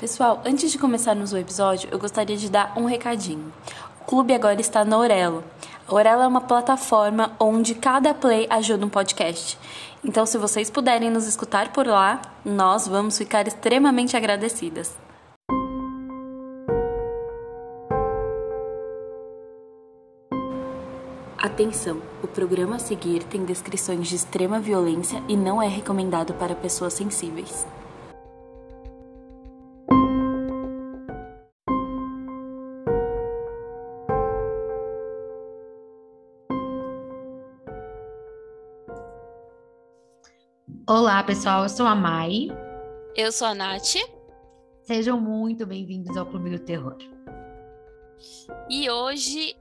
Pessoal, antes de começarmos o episódio, eu gostaria de dar um recadinho. O clube agora está na Orelo. A Orelo é uma plataforma onde cada play ajuda um podcast. Então, se vocês puderem nos escutar por lá, nós vamos ficar extremamente agradecidas. Atenção! O programa a seguir tem descrições de extrema violência e não é recomendado para pessoas sensíveis. Olá, pessoal. Eu sou a Mai. Eu sou a Nath. Sejam muito bem-vindos ao Clube do Terror. E hoje,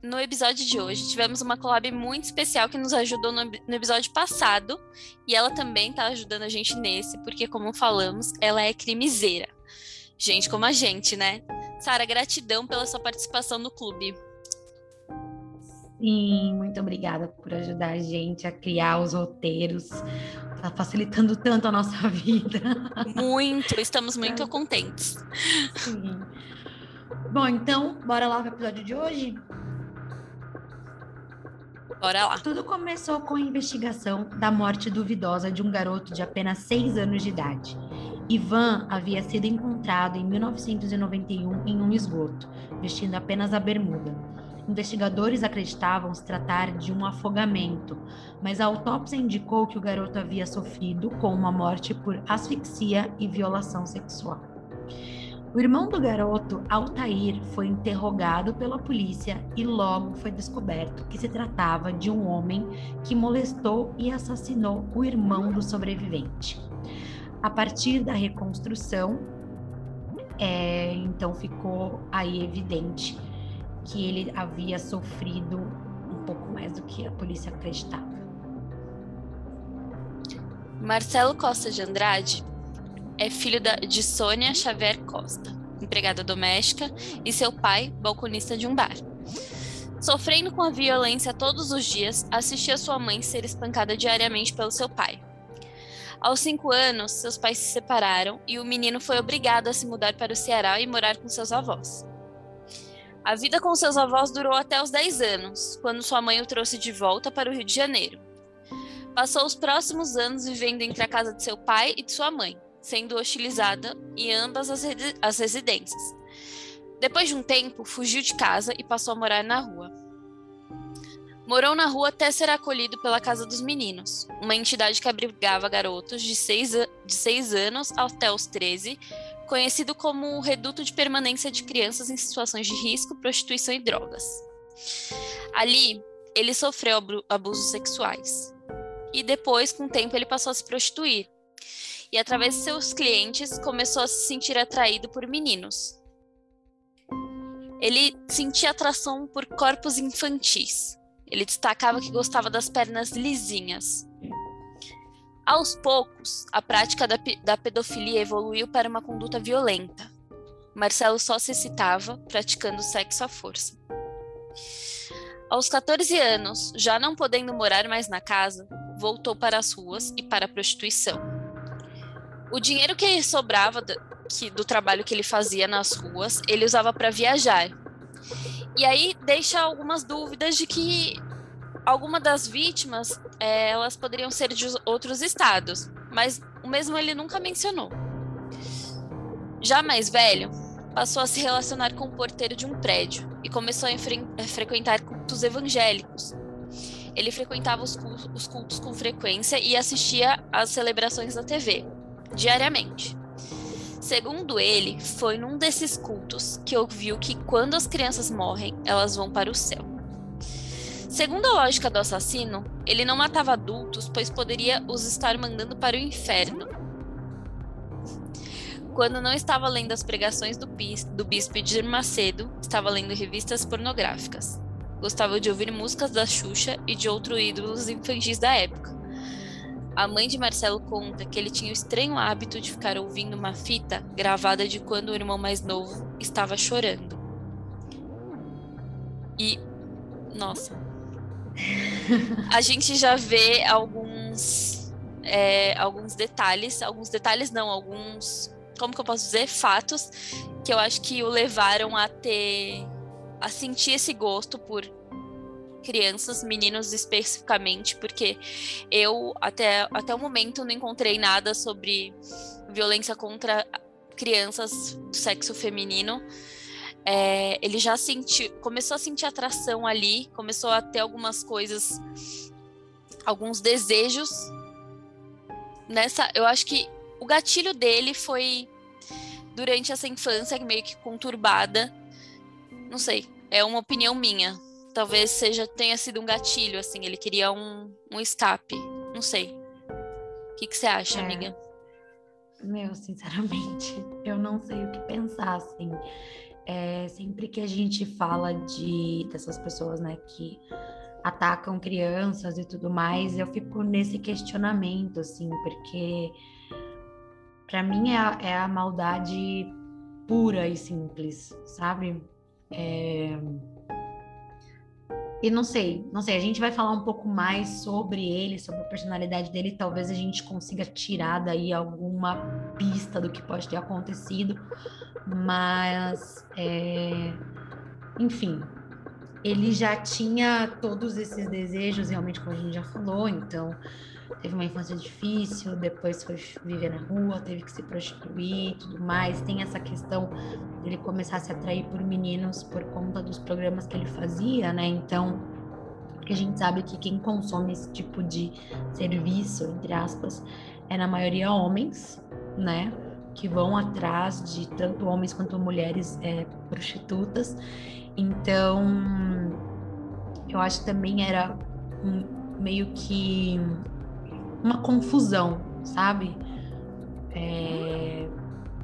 no episódio de hoje, tivemos uma collab muito especial que nos ajudou no, no episódio passado. E ela também está ajudando a gente nesse, porque, como falamos, ela é crimiseira. Gente como a gente, né? Sara, gratidão pela sua participação no clube. Sim, muito obrigada por ajudar a gente a criar os roteiros, tá facilitando tanto a nossa vida. Muito, estamos muito contentes. Sim. Bom, então, bora lá para o episódio de hoje? Bora lá. Tudo começou com a investigação da morte duvidosa de um garoto de apenas 6 anos de idade. Ivan havia sido encontrado em 1991 em um esgoto, vestindo apenas a bermuda. Investigadores acreditavam se tratar de um afogamento, mas a autópsia indicou que o garoto havia sofrido com uma morte por asfixia e violação sexual. O irmão do garoto, Altair, foi interrogado pela polícia e logo foi descoberto que se tratava de um homem que molestou e assassinou o irmão do sobrevivente. A partir da reconstrução, é, então ficou aí evidente que ele havia sofrido um pouco mais do que a polícia acreditava. Marcelo Costa de Andrade é filho de Sônia Xavier Costa, empregada doméstica, e seu pai, balconista de um bar. Sofrendo com a violência todos os dias, assistia sua mãe ser espancada diariamente pelo seu pai. Aos cinco anos, seus pais se separaram e o menino foi obrigado a se mudar para o Ceará e morar com seus avós. A vida com seus avós durou até os 10 anos, quando sua mãe o trouxe de volta para o Rio de Janeiro. Passou os próximos anos vivendo entre a casa de seu pai e de sua mãe, sendo hostilizada em ambas as, as residências. Depois de um tempo, fugiu de casa e passou a morar na rua. Morou na rua até ser acolhido pela Casa dos Meninos, uma entidade que abrigava garotos de 6 de seis anos até os 13, conhecido como o Reduto de Permanência de Crianças em Situações de Risco, Prostituição e Drogas. Ali, ele sofreu abusos sexuais. E depois, com o tempo, ele passou a se prostituir. E através de seus clientes, começou a se sentir atraído por meninos. Ele sentia atração por corpos infantis. Ele destacava que gostava das pernas lisinhas, aos poucos, a prática da, da pedofilia evoluiu para uma conduta violenta. Marcelo só se excitava praticando sexo à força. Aos 14 anos, já não podendo morar mais na casa, voltou para as ruas e para a prostituição. O dinheiro que sobrava do, que, do trabalho que ele fazia nas ruas, ele usava para viajar. E aí deixa algumas dúvidas de que alguma das vítimas é, elas poderiam ser de outros estados, mas o mesmo ele nunca mencionou. Já mais velho, passou a se relacionar com o porteiro de um prédio e começou a, frequentar cultos evangélicos. Ele frequentava os cultos, os cultos com frequência e assistia às celebrações da TV, diariamente. Segundo ele, foi num desses cultos que ouviu que quando as crianças morrem, elas vão para o céu. Segundo a lógica do assassino, ele não matava adultos, pois poderia os estar mandando para o inferno. Quando não estava lendo as pregações do, do bispo Edir Macedo, estava lendo revistas pornográficas. Gostava de ouvir músicas da Xuxa e de outros ídolos infantis da época. A mãe de Marcelo conta que ele tinha o estranho hábito de ficar ouvindo uma fita gravada de quando o irmão mais novo estava chorando. E, nossa, a gente já vê alguns, é, alguns detalhes, alguns detalhes não, alguns como que eu posso dizer, fatos que eu acho que o levaram a ter a sentir esse gosto por crianças, meninos especificamente, porque eu até, até o momento não encontrei nada sobre violência contra crianças do sexo feminino. É, ele já sentiu, começou a sentir atração ali, começou a ter algumas coisas, alguns desejos. Nessa, eu acho que o gatilho dele foi durante essa infância meio que conturbada. Não sei, é uma opinião minha. Talvez seja tenha sido um gatilho, assim, ele queria um, um escape. Não sei. O que, que você acha, é. amiga? Meu, sinceramente, eu não sei o que pensar, assim. É, sempre que a gente fala de dessas pessoas, né, que atacam crianças e tudo mais, eu fico nesse questionamento, assim, porque para mim é a, é a, maldade pura e simples, sabe? É... E não sei, não sei, a gente vai falar um pouco mais sobre ele, sobre a personalidade dele, talvez a gente consiga tirar daí alguma pista do que pode ter acontecido, mas é... enfim, ele já tinha todos esses desejos, realmente, como a gente já falou, então teve uma infância difícil, depois foi viver na rua, teve que se prostituir e tudo mais. Tem essa questão dele começar a se atrair por meninos por conta dos programas que ele fazia, né? Então, porque a gente sabe que quem consome esse tipo de serviço, entre aspas, é na maioria homens, né? Que vão atrás de tanto homens quanto mulheres é, prostitutas. Então, eu acho que também era um, meio que uma confusão, sabe? É...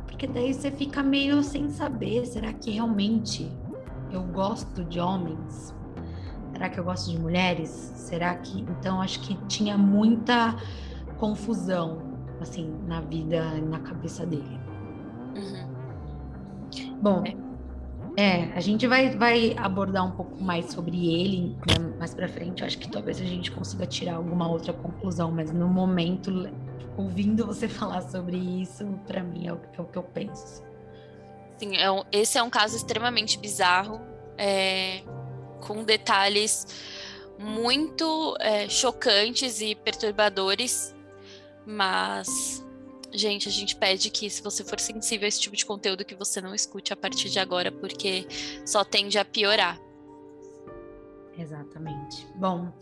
Porque daí você fica meio sem saber, será que realmente eu gosto de homens? Será que eu gosto de mulheres? Será que. Então, acho que tinha muita confusão, assim, na vida, na cabeça dele. Uhum. Bom. É é, a gente vai, vai abordar um pouco mais sobre ele né, mais para frente. Eu acho que talvez a gente consiga tirar alguma outra conclusão, mas no momento, ouvindo você falar sobre isso, para mim é o, é o, que eu penso. Sim, é esse é um caso extremamente bizarro, é, com detalhes muito é, chocantes e perturbadores, mas Gente, a gente pede que, se você for sensível a esse tipo de conteúdo, que você não escute a partir de agora, porque só tende a piorar. Exatamente. Bom,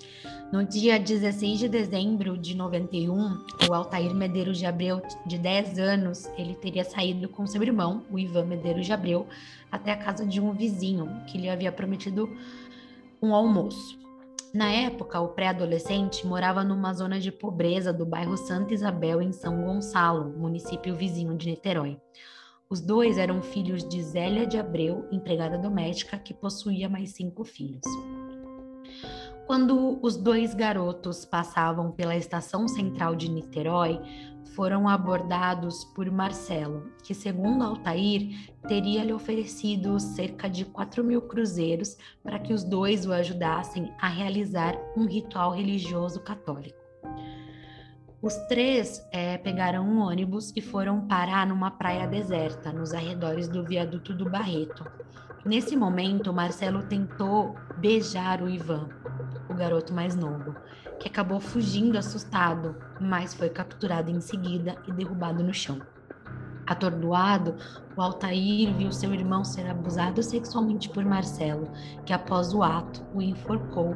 no dia 16 de dezembro de 91, o Altair Medeiros de Abreu, de 10 anos, ele teria saído com seu irmão, o Ivan Medeiros de Abreu, até a casa de um vizinho que lhe havia prometido um almoço. Na época, o pré-adolescente morava numa zona de pobreza do bairro Santa Isabel, em São Gonçalo, município vizinho de Niterói. Os dois eram filhos de Zélia de Abreu, empregada doméstica, que possuía mais cinco filhos. Quando os dois garotos passavam pela estação central de Niterói, foram abordados por Marcelo, que, segundo Altair, teria lhe oferecido cerca de 4 mil cruzeiros para que os dois o ajudassem a realizar um ritual religioso católico. Os três é, pegaram um ônibus e foram parar numa praia deserta, nos arredores do viaduto do Barreto. Nesse momento, Marcelo tentou beijar o Ivan, o garoto mais novo, que acabou fugindo assustado, mas foi capturado em seguida e derrubado no chão. Atordoado, o Altair viu seu irmão ser abusado sexualmente por Marcelo, que após o ato o enforcou,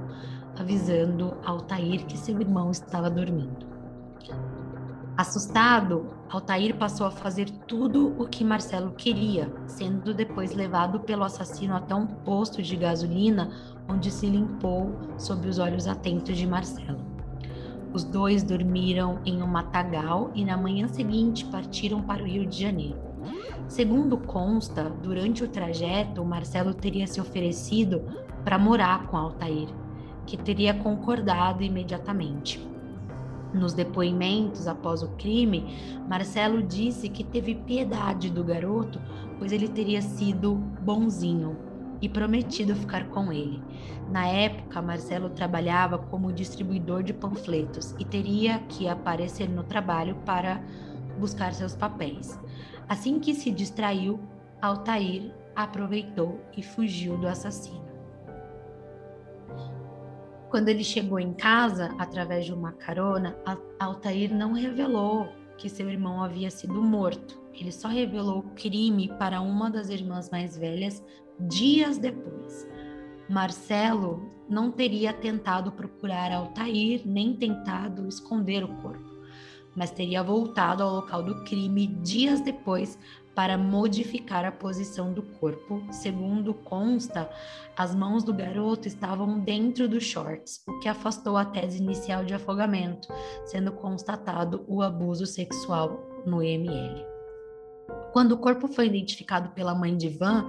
avisando Altair que seu irmão estava dormindo. Assustado, Altair passou a fazer tudo o que Marcelo queria, sendo depois levado pelo assassino até um posto de gasolina onde se limpou sob os olhos atentos de Marcelo. Os dois dormiram em um matagal e na manhã seguinte partiram para o Rio de Janeiro. Segundo consta, durante o trajeto, Marcelo teria se oferecido para morar com Altair, que teria concordado imediatamente. Nos depoimentos após o crime, Marcelo disse que teve piedade do garoto, pois ele teria sido bonzinho e prometido ficar com ele. Na época, Marcelo trabalhava como distribuidor de panfletos e teria que aparecer no trabalho para buscar seus papéis. Assim que se distraiu, Altair aproveitou e fugiu do assassino. Quando ele chegou em casa, através de uma carona, Altair não revelou que seu irmão havia sido morto. Ele só revelou o crime para uma das irmãs mais velhas dias depois. Marcelo não teria tentado procurar Altair nem tentado esconder o corpo, mas teria voltado ao local do crime dias depois para modificar a posição do corpo. Segundo consta, as mãos do garoto estavam dentro dos shorts, o que afastou a tese inicial de afogamento, sendo constatado o abuso sexual no ML. Quando o corpo foi identificado pela mãe de Van,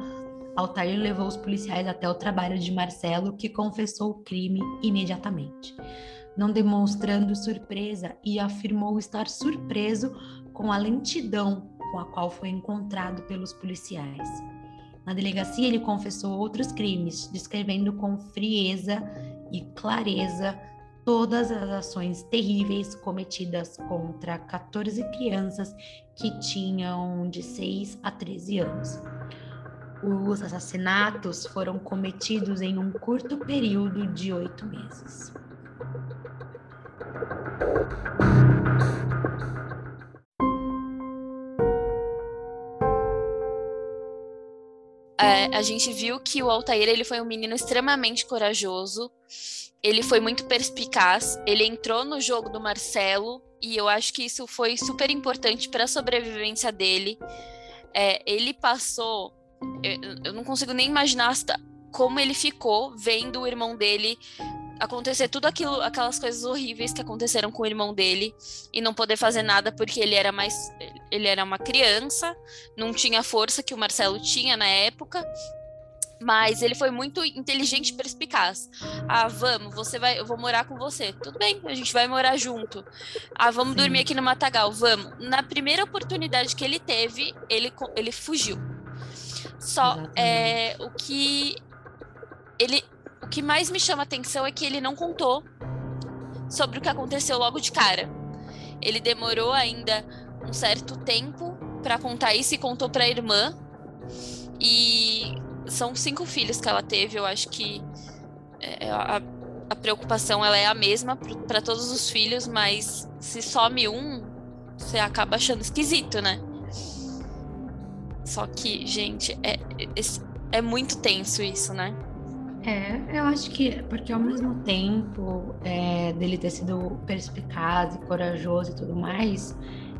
Altair levou os policiais até o trabalho de Marcelo, que confessou o crime imediatamente, não demonstrando surpresa e afirmou estar surpreso com a lentidão com a qual foi encontrado pelos policiais. Na delegacia, ele confessou outros crimes, descrevendo com frieza e clareza todas as ações terríveis cometidas contra 14 crianças que tinham de 6 a 13 anos. Os assassinatos foram cometidos em um curto período de oito meses. É, a gente viu que o Altair ele foi um menino extremamente corajoso, ele foi muito perspicaz, ele entrou no jogo do Marcelo e eu acho que isso foi super importante para a sobrevivência dele. É, ele passou eu, eu não consigo nem imaginar como ele ficou vendo o irmão dele acontecer tudo aquilo, aquelas coisas horríveis que aconteceram com o irmão dele e não poder fazer nada porque ele era mais ele era uma criança, não tinha a força que o Marcelo tinha na época. Mas ele foi muito inteligente e perspicaz. Ah, vamos, você vai, eu vou morar com você. Tudo bem, a gente vai morar junto. Ah, vamos Sim. dormir aqui no Matagal, vamos. Na primeira oportunidade que ele teve, ele, ele fugiu. Só é, o que ele que mais me chama atenção é que ele não contou sobre o que aconteceu logo de cara. Ele demorou ainda um certo tempo para contar isso e contou para a irmã. E são cinco filhos que ela teve. Eu acho que é, a, a preocupação ela é a mesma para todos os filhos, mas se some um, você acaba achando esquisito, né? Só que, gente, é, é, é muito tenso isso, né? É, eu acho que, porque ao mesmo tempo é, dele ter sido perspicaz e corajoso e tudo mais,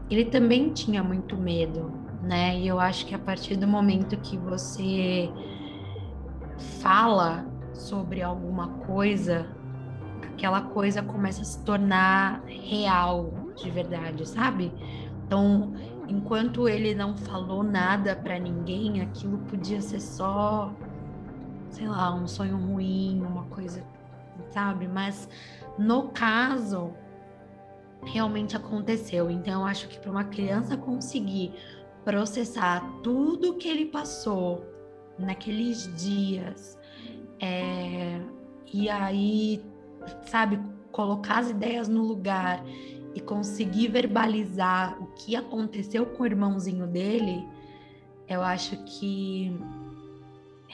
ele também tinha muito medo, né? E eu acho que a partir do momento que você fala sobre alguma coisa, aquela coisa começa a se tornar real de verdade, sabe? Então, enquanto ele não falou nada para ninguém, aquilo podia ser só, sei lá, um sonho ruim, uma coisa, sabe? Mas no caso, realmente aconteceu. Então, eu acho que para uma criança conseguir processar tudo que ele passou naqueles dias, é, e aí, sabe, colocar as ideias no lugar e conseguir verbalizar o que aconteceu com o irmãozinho dele, eu acho que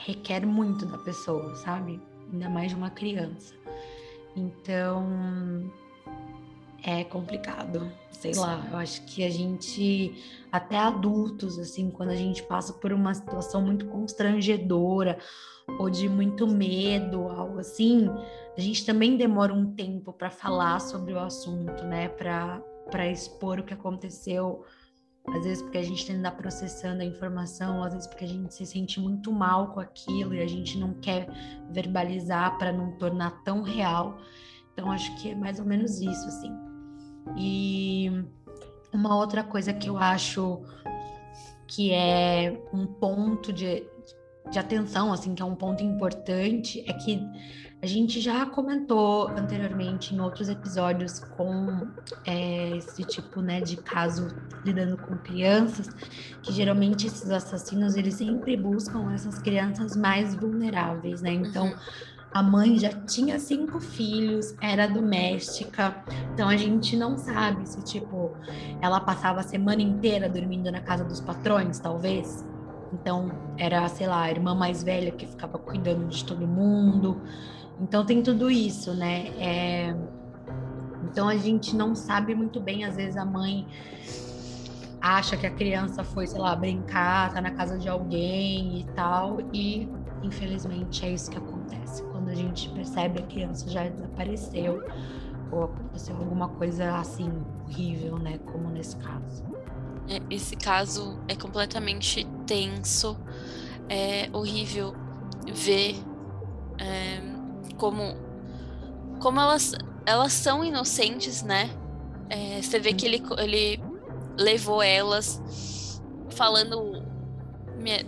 requer muito da pessoa, sabe? Ainda mais de uma criança. Então, é complicado, sei lá. Eu acho que a gente, até adultos, assim, quando a gente passa por uma situação muito constrangedora ou de muito medo, algo assim, a gente também demora um tempo para falar sobre o assunto, né? Para expor o que aconteceu. Às vezes porque a gente ainda está processando a informação, às vezes porque a gente se sente muito mal com aquilo e a gente não quer verbalizar para não tornar tão real. Então acho que é mais ou menos isso, assim. E uma outra coisa que eu acho que é um ponto de, de atenção, assim, que é um ponto importante, é que a gente já comentou anteriormente em outros episódios com é, esse tipo né, de caso lidando com crianças, que geralmente esses assassinos eles sempre buscam essas crianças mais vulneráveis, né? Então, uhum. A mãe já tinha cinco filhos, era doméstica, então a gente não sabe se, tipo, ela passava a semana inteira dormindo na casa dos patrões, talvez. Então, era, sei lá, a irmã mais velha que ficava cuidando de todo mundo. Então, tem tudo isso, né? É... Então, a gente não sabe muito bem, às vezes a mãe acha que a criança foi, sei lá, brincar, tá na casa de alguém e tal, e infelizmente é isso que acontece. Quando a gente percebe a criança já desapareceu ou aconteceu alguma coisa assim horrível, né, como nesse caso. É, esse caso é completamente tenso, é horrível ver é, como como elas elas são inocentes, né? É, você vê que ele, ele levou elas falando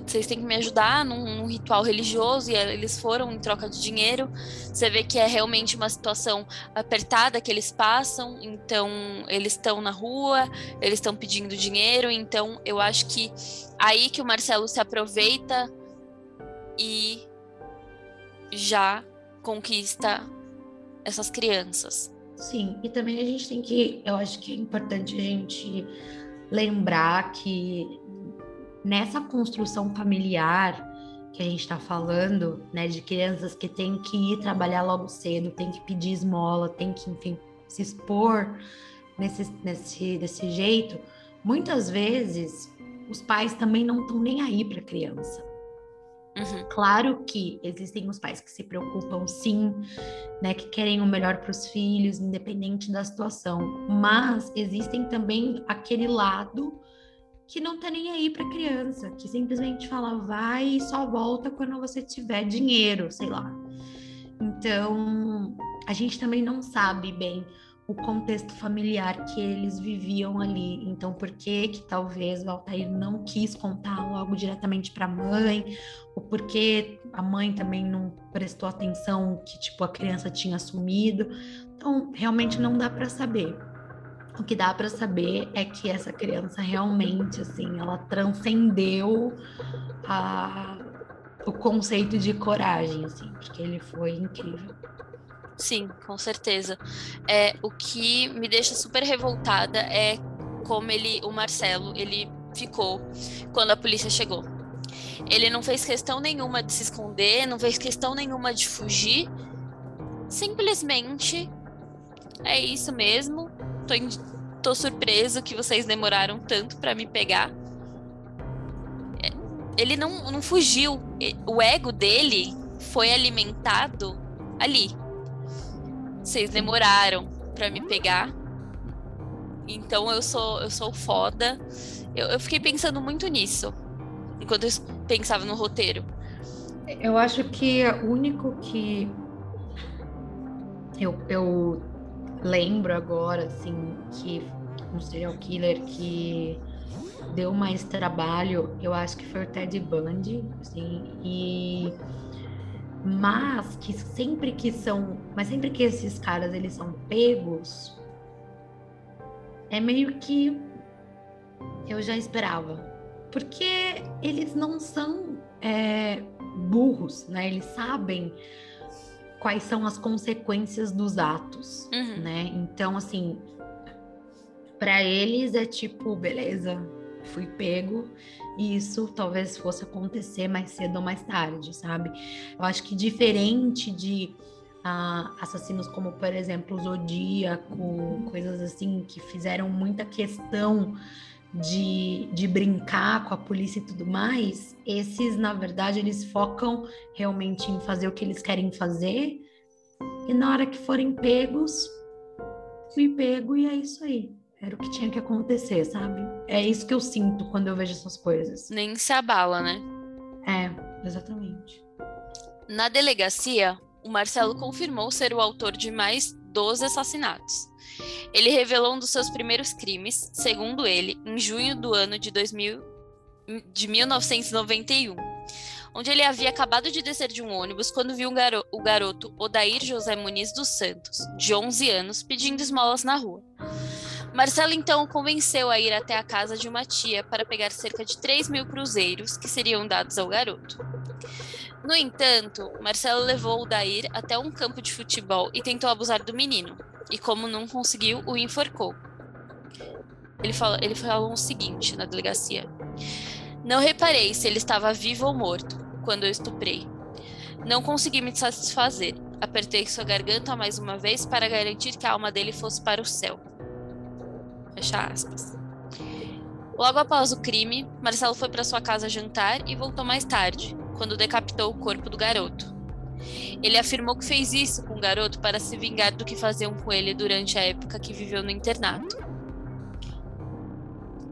vocês têm que me ajudar num, num, ritual religioso e eles foram em troca de dinheiro. Você vê que é realmente uma situação apertada que eles passam, então eles estão na rua, eles estão pedindo dinheiro, então eu acho que aí que o Marcelo se aproveita e já conquista essas crianças. Sim, e também a gente tem que, eu acho que é importante a gente lembrar que nessa construção familiar que a gente está falando, né, de crianças que têm que ir trabalhar logo cedo, tem que pedir esmola, tem que, enfim, se expor nesse, nesse, desse jeito, muitas vezes os pais também não estão nem aí para a criança. Uhum. Claro que existem os pais que se preocupam, sim, né, que querem o melhor para os filhos, independente da situação, mas existem também aquele lado que não tá nem aí para criança, que simplesmente fala vai e só volta quando você tiver dinheiro, sei lá. Então, a gente também não sabe bem o contexto familiar que eles viviam ali. Então, por que que talvez o Altair não quis contar logo diretamente para a mãe, ou porque a mãe também não prestou atenção que tipo a criança tinha sumido. Então, realmente não dá para saber. O que dá para saber é que essa criança realmente, assim, ela transcendeu a, o conceito de coragem, assim, porque ele foi incrível. Sim, com certeza. É, o que me deixa super revoltada é como ele, o Marcelo, ele ficou quando a polícia chegou. Ele não fez questão nenhuma de se esconder, não fez questão nenhuma de fugir. Simplesmente é isso mesmo. Tô, in... Tô surpreso que vocês demoraram tanto para me pegar. É, ele não, não fugiu. O ego dele foi alimentado ali. Vocês demoraram para me pegar. Então eu sou eu sou foda. Eu, eu fiquei pensando muito nisso enquanto eu pensava no roteiro. Eu acho que o único que eu, eu lembro agora, assim, que um serial killer que deu mais trabalho, eu acho que foi o Ted Bundy, assim, e mas que sempre que são, mas sempre que esses caras eles são pegos, é meio que eu já esperava, porque eles não são é, burros, né? Eles sabem quais são as consequências dos atos, uhum. né? Então, assim, para eles é tipo, beleza, fui pego isso talvez fosse acontecer mais cedo ou mais tarde, sabe? Eu acho que diferente de uh, assassinos como, por exemplo, o Zodíaco, coisas assim que fizeram muita questão de, de brincar com a polícia e tudo mais, esses, na verdade, eles focam realmente em fazer o que eles querem fazer e na hora que forem pegos, fui pego e é isso aí. Era o que tinha que acontecer, sabe? É isso que eu sinto quando eu vejo essas coisas. Nem se abala, né? É, exatamente. Na delegacia, o Marcelo confirmou ser o autor de mais 12 assassinatos. Ele revelou um dos seus primeiros crimes, segundo ele, em junho do ano de, 2000, de 1991, onde ele havia acabado de descer de um ônibus quando viu um garo o garoto Odair José Muniz dos Santos, de 11 anos, pedindo esmolas na rua. Marcelo então convenceu a ir até a casa de uma tia para pegar cerca de 3 mil cruzeiros que seriam dados ao garoto. No entanto, Marcelo levou o Dair até um campo de futebol e tentou abusar do menino, e como não conseguiu, o enforcou. Ele, fala, ele falou o seguinte na delegacia: Não reparei se ele estava vivo ou morto quando eu estuprei. Não consegui me satisfazer. Apertei sua garganta mais uma vez para garantir que a alma dele fosse para o céu. Fecha aspas. Logo após o crime, Marcelo foi para sua casa jantar e voltou mais tarde, quando decapitou o corpo do garoto. Ele afirmou que fez isso com o garoto para se vingar do que faziam com ele durante a época que viveu no internato.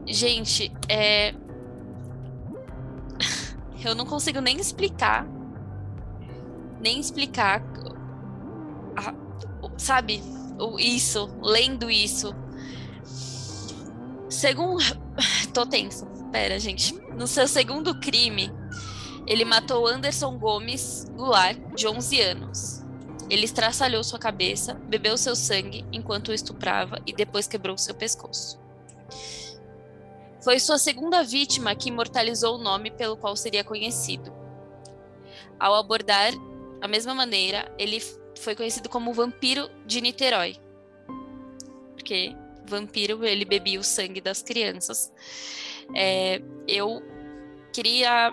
Gente, é. Eu não consigo nem explicar. Nem explicar. A... Sabe? Isso, lendo isso. Segundo. Tô tenso. Pera, gente. No seu segundo crime, ele matou Anderson Gomes Goulart, de 11 anos. Ele estraçalhou sua cabeça, bebeu seu sangue enquanto o estuprava e depois quebrou seu pescoço. Foi sua segunda vítima que imortalizou o nome pelo qual seria conhecido. Ao abordar a mesma maneira, ele foi conhecido como vampiro de Niterói. Porque vampiro, ele bebia o sangue das crianças. É, eu queria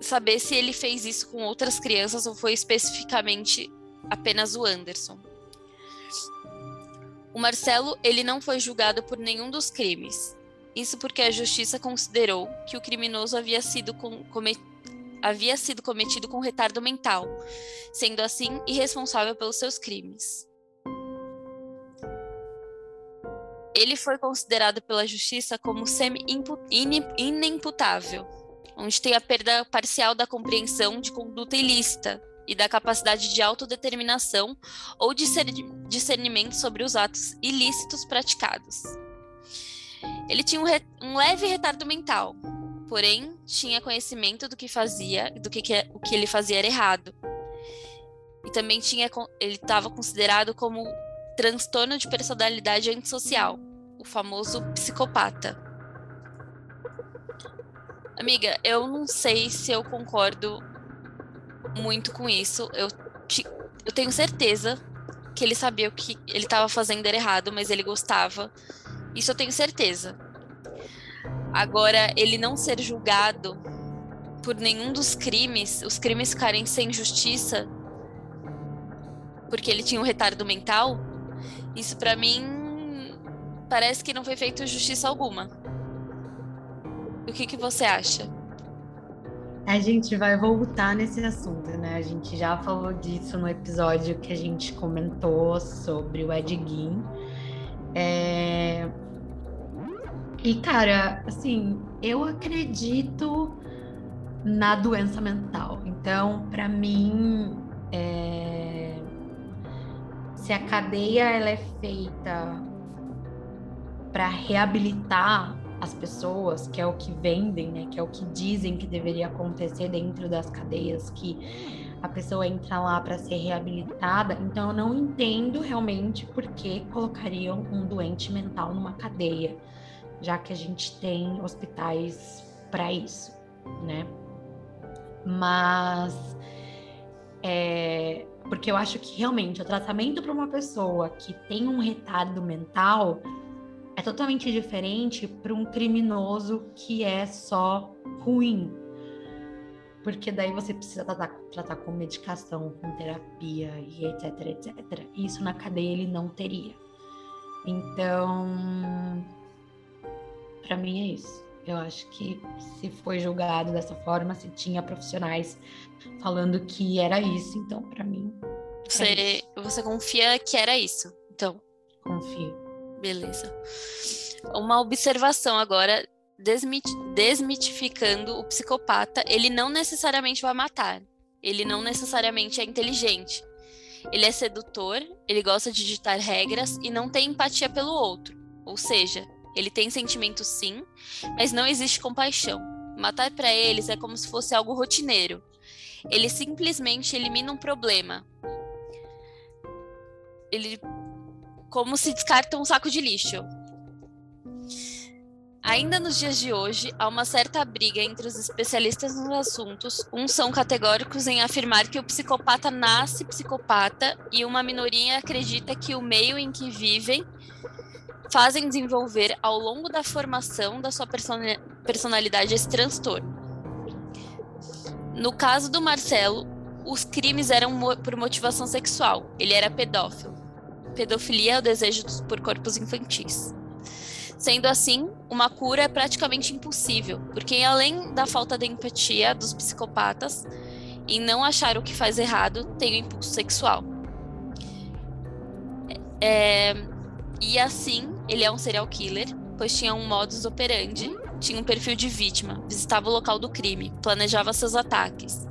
saber se ele fez isso com outras crianças ou foi especificamente apenas o Anderson. O Marcelo, ele não foi julgado por nenhum dos crimes. Isso porque a justiça considerou que o criminoso havia sido, com, havia sido cometido com retardo mental, sendo assim irresponsável pelos seus crimes. Ele foi considerado pela justiça como semi-inimputável onde tem a perda parcial da compreensão de conduta ilícita e da capacidade de autodeterminação ou discernimento sobre os atos ilícitos praticados. Ele tinha um, um leve retardo mental, porém tinha conhecimento do que fazia, do que, que o que ele fazia era errado. E também tinha, ele estava considerado como transtorno de personalidade antissocial, o famoso psicopata. Amiga, eu não sei se eu concordo muito com isso. Eu, eu tenho certeza que ele sabia o que ele estava fazendo era errado, mas ele gostava. Isso eu tenho certeza. Agora, ele não ser julgado por nenhum dos crimes, os crimes ficarem sem justiça, porque ele tinha um retardo mental, isso para mim parece que não foi feito justiça alguma. O que, que você acha? A gente vai voltar nesse assunto, né? A gente já falou disso no episódio que a gente comentou sobre o Ed Gein. É... E, cara, assim, eu acredito na doença mental. Então, para mim, é... se a cadeia ela é feita para reabilitar as pessoas, que é o que vendem, né, que é o que dizem que deveria acontecer dentro das cadeias, que a pessoa entra lá para ser reabilitada. Então eu não entendo realmente por que colocariam um doente mental numa cadeia, já que a gente tem hospitais para isso, né? Mas é, porque eu acho que realmente o tratamento para uma pessoa que tem um retardo mental é totalmente diferente para um criminoso que é só ruim. Porque daí você precisa tratar, tratar com medicação, com terapia e etc, etc. Isso na cadeia ele não teria. Então, para mim é isso. Eu acho que se foi julgado dessa forma, se tinha profissionais falando que era isso, então para mim. É você, você confia que era isso, então? Confio. Beleza. Uma observação agora, desmit desmitificando o psicopata, ele não necessariamente vai matar. Ele não necessariamente é inteligente. Ele é sedutor, ele gosta de ditar regras e não tem empatia pelo outro. Ou seja, ele tem sentimentos sim, mas não existe compaixão. Matar para eles é como se fosse algo rotineiro. Ele simplesmente elimina um problema. Ele como se descarta um saco de lixo. Ainda nos dias de hoje, há uma certa briga entre os especialistas nos assuntos. Uns são categóricos em afirmar que o psicopata nasce psicopata e uma minoria acredita que o meio em que vivem fazem desenvolver ao longo da formação da sua personalidade esse transtorno. No caso do Marcelo, os crimes eram por motivação sexual. Ele era pedófilo. Pedofilia é o desejo por corpos infantis. Sendo assim, uma cura é praticamente impossível, porque além da falta de empatia dos psicopatas em não achar o que faz errado, tem o impulso sexual. É, e assim, ele é um serial killer, pois tinha um modus operandi, tinha um perfil de vítima, visitava o local do crime, planejava seus ataques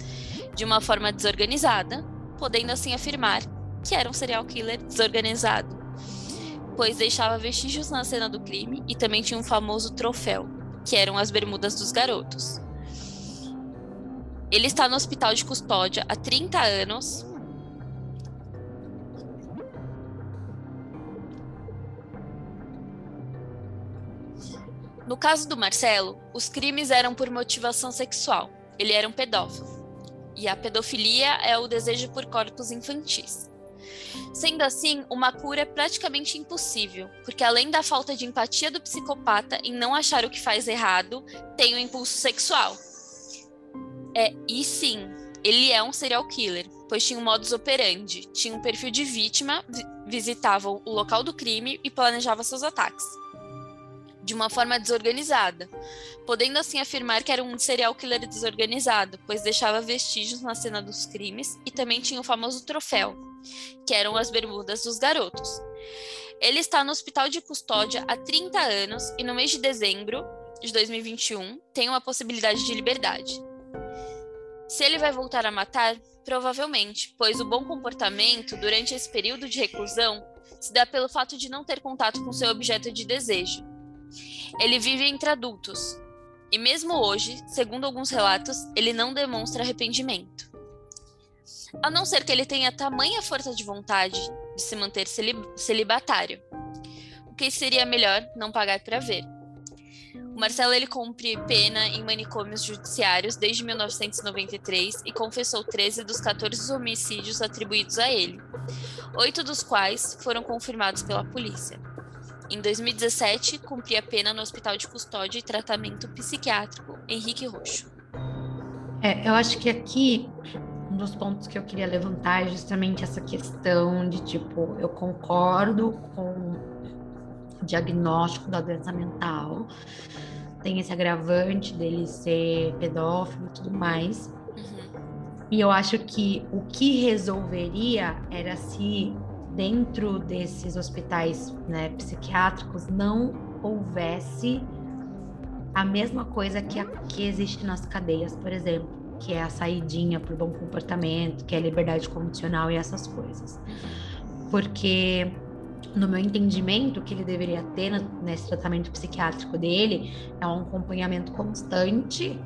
de uma forma desorganizada, podendo assim afirmar que era um serial killer desorganizado pois deixava vestígios na cena do crime e também tinha um famoso troféu, que eram as bermudas dos garotos. Ele está no hospital de custódia há 30 anos. No caso do Marcelo, os crimes eram por motivação sexual. Ele era um pedófilo. E a pedofilia é o desejo por corpos infantis. Sendo assim, uma cura é praticamente impossível, porque além da falta de empatia do psicopata em não achar o que faz errado, tem o impulso sexual. É, e sim, ele é um serial killer, pois tinha um modus operandi, tinha um perfil de vítima, visitava o local do crime e planejava seus ataques. De uma forma desorganizada, podendo assim afirmar que era um serial killer desorganizado, pois deixava vestígios na cena dos crimes e também tinha o famoso troféu, que eram as bermudas dos garotos. Ele está no hospital de custódia há 30 anos e no mês de dezembro de 2021 tem uma possibilidade de liberdade. Se ele vai voltar a matar, provavelmente, pois o bom comportamento durante esse período de reclusão se dá pelo fato de não ter contato com seu objeto de desejo. Ele vive entre adultos, e mesmo hoje, segundo alguns relatos, ele não demonstra arrependimento. A não ser que ele tenha tamanha força de vontade de se manter celibatário. O que seria melhor não pagar para ver. O Marcelo ele cumpre pena em manicômios judiciários desde 1993 e confessou 13 dos 14 homicídios atribuídos a ele, oito dos quais foram confirmados pela polícia. Em 2017, cumpria pena no Hospital de Custódia e Tratamento Psiquiátrico Henrique Roxo. É, eu acho que aqui um dos pontos que eu queria levantar é justamente essa questão de tipo, eu concordo com o diagnóstico da doença mental, tem esse agravante dele ser pedófilo e tudo mais. Uhum. E eu acho que o que resolveria era se dentro desses hospitais né, psiquiátricos não houvesse a mesma coisa que, que existe nas cadeias, por exemplo que é a saidinha por bom comportamento, que é a liberdade condicional e essas coisas. Porque no meu entendimento, o que ele deveria ter nesse tratamento psiquiátrico dele é um acompanhamento constante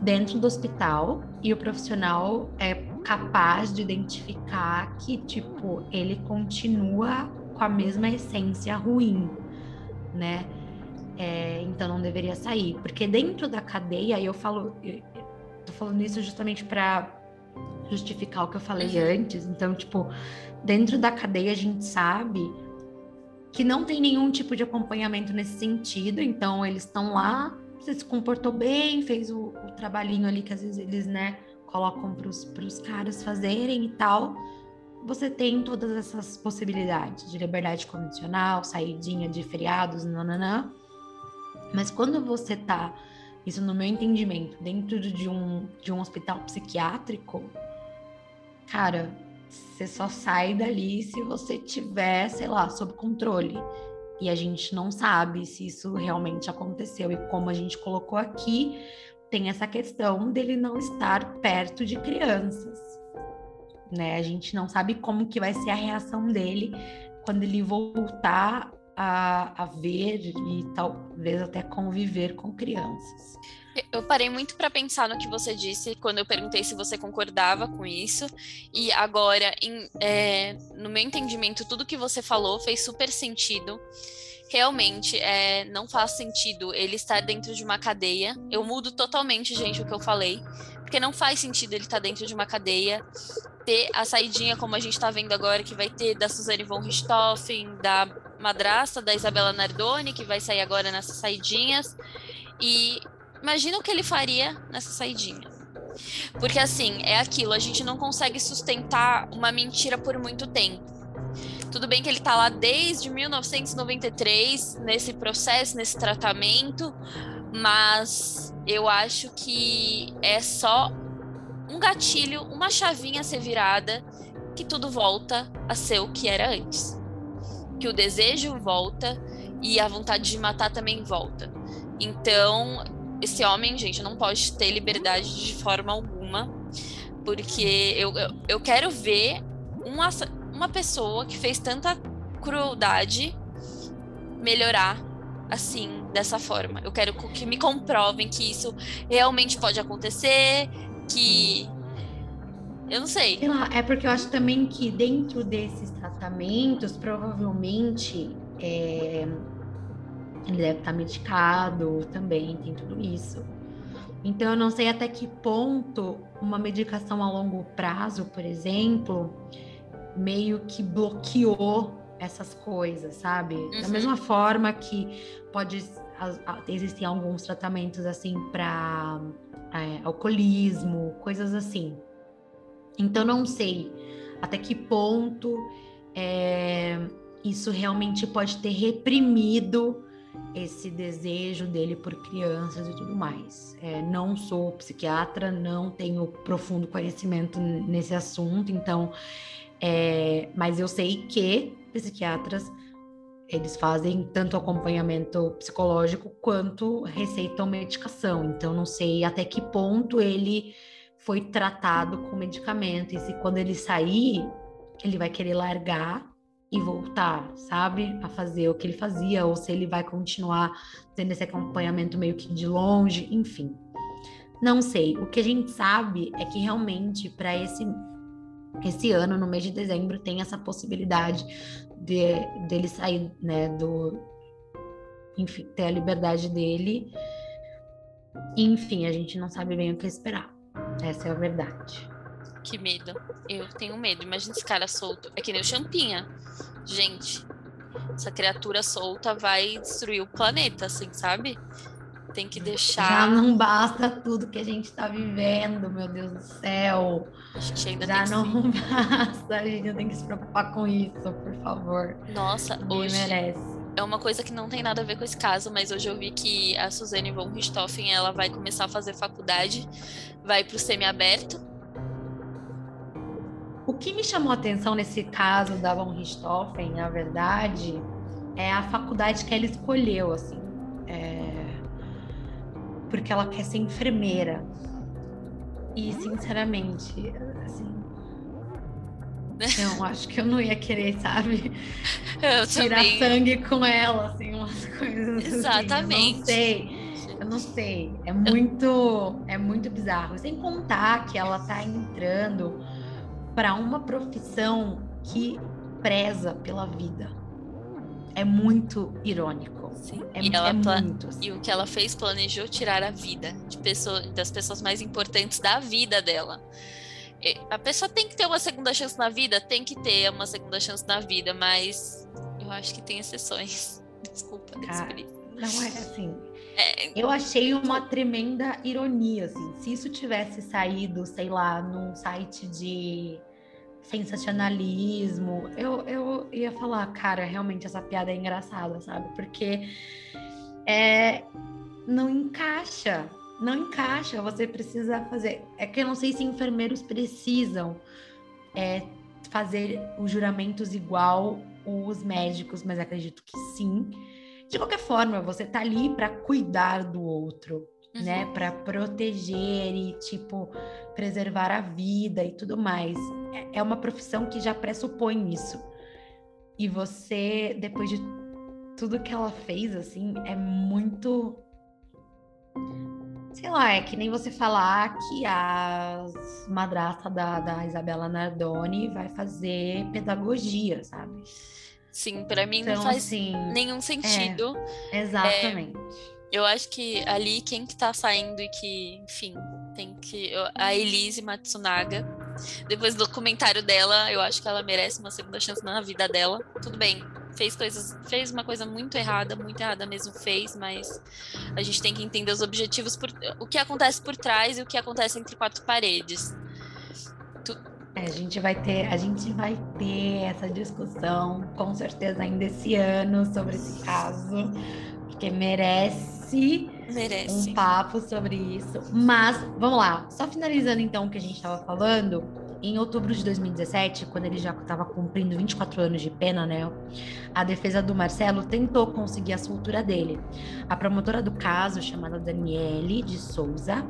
dentro do hospital e o profissional é capaz de identificar que, tipo, ele continua com a mesma essência ruim, né? É, então não deveria sair, porque dentro da cadeia, eu falo, Tô falando isso justamente para justificar o que eu falei uhum. antes. Então, tipo, dentro da cadeia a gente sabe que não tem nenhum tipo de acompanhamento nesse sentido. Então, eles estão lá, você se comportou bem, fez o, o, trabalhinho ali que às vezes eles, né, colocam para os caras fazerem e tal. Você tem todas essas possibilidades de liberdade condicional, saidinha de feriados, nananã. Mas quando você tá isso no meu entendimento, dentro de um, de um hospital psiquiátrico, cara, você só sai dali se você tiver, sei lá, sob controle. E a gente não sabe se isso realmente aconteceu. E como a gente colocou aqui, tem essa questão dele não estar perto de crianças. Né? A gente não sabe como que vai ser a reação dele quando ele voltar a, a ver e talvez até conviver com crianças. Eu parei muito para pensar no que você disse quando eu perguntei se você concordava com isso. E agora, em, é, no meu entendimento, tudo que você falou fez super sentido realmente é, não faz sentido ele estar dentro de uma cadeia. Eu mudo totalmente, gente, o que eu falei. Porque não faz sentido ele estar dentro de uma cadeia, ter a saidinha, como a gente está vendo agora, que vai ter da Suzane von Richthofen, da madrasta da Isabela Nardoni, que vai sair agora nessas saidinhas. E imagina o que ele faria nessa saidinha. Porque assim, é aquilo, a gente não consegue sustentar uma mentira por muito tempo. Tudo bem que ele está lá desde 1993 nesse processo, nesse tratamento, mas eu acho que é só um gatilho, uma chavinha a ser virada, que tudo volta a ser o que era antes. Que o desejo volta e a vontade de matar também volta. Então, esse homem, gente, não pode ter liberdade de forma alguma, porque eu, eu, eu quero ver uma, uma pessoa que fez tanta crueldade melhorar assim, dessa forma. Eu quero que me comprovem que isso realmente pode acontecer, que. Eu não sei. sei lá, é porque eu acho também que dentro desses tratamentos, provavelmente. É... Ele deve estar medicado também, tem tudo isso. Então, eu não sei até que ponto uma medicação a longo prazo, por exemplo, meio que bloqueou essas coisas, sabe? Uhum. Da mesma forma que pode existem alguns tratamentos assim para é, alcoolismo, coisas assim. Então não sei até que ponto é, isso realmente pode ter reprimido esse desejo dele por crianças e tudo mais. É, não sou psiquiatra, não tenho profundo conhecimento nesse assunto, então é, mas eu sei que psiquiatras eles fazem tanto acompanhamento psicológico quanto receitam medicação. Então não sei até que ponto ele foi tratado com medicamento e se quando ele sair ele vai querer largar e voltar, sabe, a fazer o que ele fazia ou se ele vai continuar tendo esse acompanhamento meio que de longe, enfim. Não sei. O que a gente sabe é que realmente para esse esse ano, no mês de dezembro, tem essa possibilidade de dele sair, né, do enfim, ter a liberdade dele. Enfim, a gente não sabe bem o que esperar. Essa é a verdade. Que medo. Eu tenho medo. Imagina esse cara solto. É que nem o Champinha. Gente, essa criatura solta vai destruir o planeta, assim, sabe? Tem que deixar. Já não basta tudo que a gente tá vivendo, meu Deus do céu. A gente ainda Já tem não basta, a gente tem que se preocupar com isso, por favor. Nossa, Ninguém hoje merece. é uma coisa que não tem nada a ver com esse caso, mas hoje eu vi que a Suzane von Richthofen, ela vai começar a fazer faculdade, vai pro semiaberto. O que me chamou a atenção nesse caso da Von Richthofen, na verdade, é a faculdade que ela escolheu, assim. Porque ela quer ser enfermeira. E, sinceramente, assim. Eu acho que eu não ia querer, sabe? Eu Tirar também. sangue com ela, assim, umas coisas assim. Eu Exatamente. não sei. Eu não sei. É muito, é muito bizarro. Sem contar que ela tá entrando para uma profissão que preza pela vida. É muito irônico. Sim. É, e, ela é muito. assim. e o que ela fez planejou tirar a vida de pessoa, das pessoas mais importantes da vida dela. E A pessoa tem que ter uma segunda chance na vida, tem que ter uma segunda chance na vida, mas eu acho que tem exceções. Desculpa, Cara. Não é assim. É, Eu achei uma tremenda ironia, assim. Se isso tivesse saído, sei lá, num site de sensacionalismo, eu, eu ia falar, cara, realmente essa piada é engraçada, sabe? Porque é, não encaixa, não encaixa. Você precisa fazer. É que eu não sei se enfermeiros precisam é, fazer os juramentos igual os médicos, mas acredito que sim. De qualquer forma, você tá ali para cuidar do outro, né? Para proteger e, tipo, preservar a vida e tudo mais. É- É uma profissão que já pressupõe isso. E você, depois de tudo que ela fez, assim, é muito. Sei lá, é que nem você falar que a madrasta da, da Isabela Nardoni vai fazer pedagogia, sabe? Sim, para mim Então, não faz assim, nenhum sentido. exatamente. Eu acho que ali quem que tá saindo e que, enfim, tem que. A Elise Matsunaga. Depois do documentário dela, eu acho que ela merece uma segunda chance na vida dela. Tudo bem, fez coisas. Fez uma coisa muito errada, muito errada mesmo fez, mas a gente tem que entender os objetivos por. O que acontece por trás e o que acontece entre quatro paredes. É, a gente vai ter, a gente vai ter essa discussão com certeza ainda esse ano sobre esse caso, porque merece Merece. um papo sobre isso. Mas vamos lá, só finalizando então o que a gente estava falando, em outubro de 2017, quando ele já estava cumprindo 24 anos de pena, né? A defesa do Marcelo tentou conseguir a soltura dele. A promotora do caso, chamada Daniele de Souza,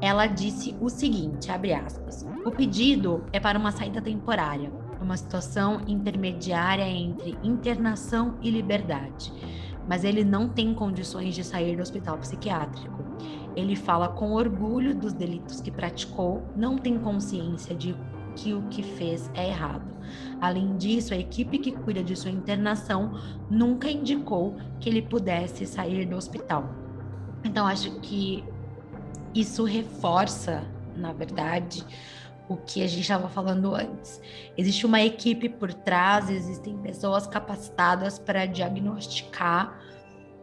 ela disse o seguinte, abre aspas: "O pedido é para uma saída temporária, uma situação intermediária entre internação e liberdade, mas ele não tem condições de sair do hospital psiquiátrico. Ele fala com orgulho dos delitos que praticou, não tem consciência de que o que fez é errado. Além disso, a equipe que cuida de sua internação nunca indicou que ele pudesse sair do hospital. Então, acho que isso reforça, na verdade, o que a gente estava falando antes. Existe uma equipe por trás, existem pessoas capacitadas para diagnosticar.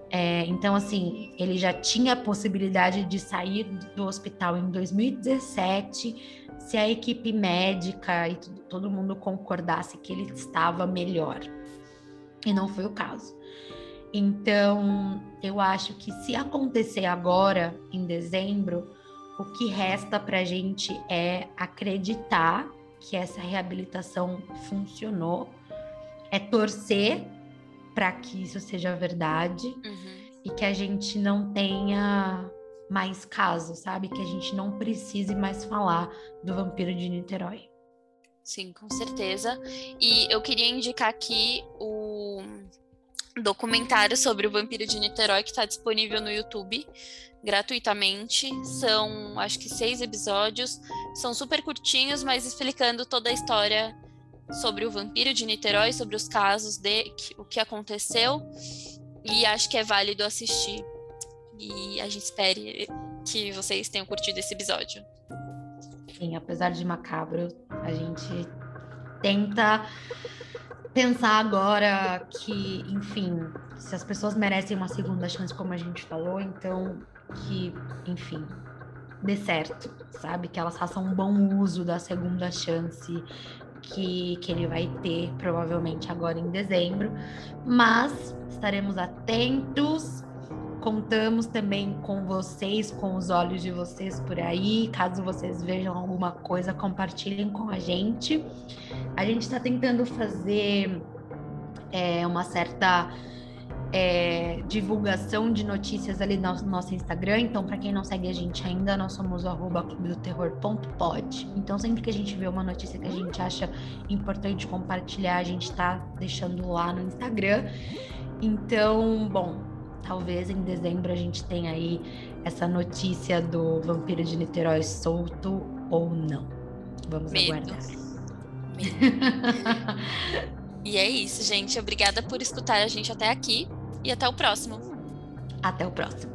É, então, assim, ele já tinha a possibilidade de sair do hospital em 2017 se a equipe médica e todo mundo concordasse que ele estava melhor. E não foi o caso. Então, eu acho que se acontecer agora, em dezembro, o que resta para a gente é acreditar que essa reabilitação funcionou, é torcer para que isso seja verdade Uhum. e que a gente não tenha mais casos, sabe? Que a gente não precise mais falar do vampiro de Niterói. Sim, com certeza. E eu queria indicar aqui o documentário sobre o vampiro de Niterói que está disponível no YouTube gratuitamente. São, acho que, seis episódios. São super curtinhos, mas explicando toda a história sobre o vampiro de Niterói, sobre os casos de o que aconteceu. E acho que é válido assistir. E a gente espere que vocês tenham curtido esse episódio. Sim, apesar de macabro, a gente tenta pensar agora que, enfim, se as pessoas merecem uma segunda chance, como a gente falou, então que, enfim, dê certo, sabe? Que elas façam um bom uso da segunda chance que, que ele vai ter, provavelmente agora em dezembro. Mas estaremos atentos. Contamos também com vocês, com os olhos de vocês por aí. Caso vocês vejam alguma coisa, compartilhem com a gente. A gente está tentando fazer é, uma certa é, divulgação de notícias ali no nosso Instagram. Então, para quem não segue a gente ainda, nós somos o arroba clubedoterror.pod. Então, sempre que a gente vê uma notícia que a gente acha importante compartilhar, a gente está deixando lá no Instagram. Então, bom, talvez em dezembro a gente tenha aí essa notícia do vampiro de Niterói solto ou não. Vamos Medo. aguardar. E é isso, gente. Obrigada por escutar a gente até aqui e até o próximo. Até o próximo.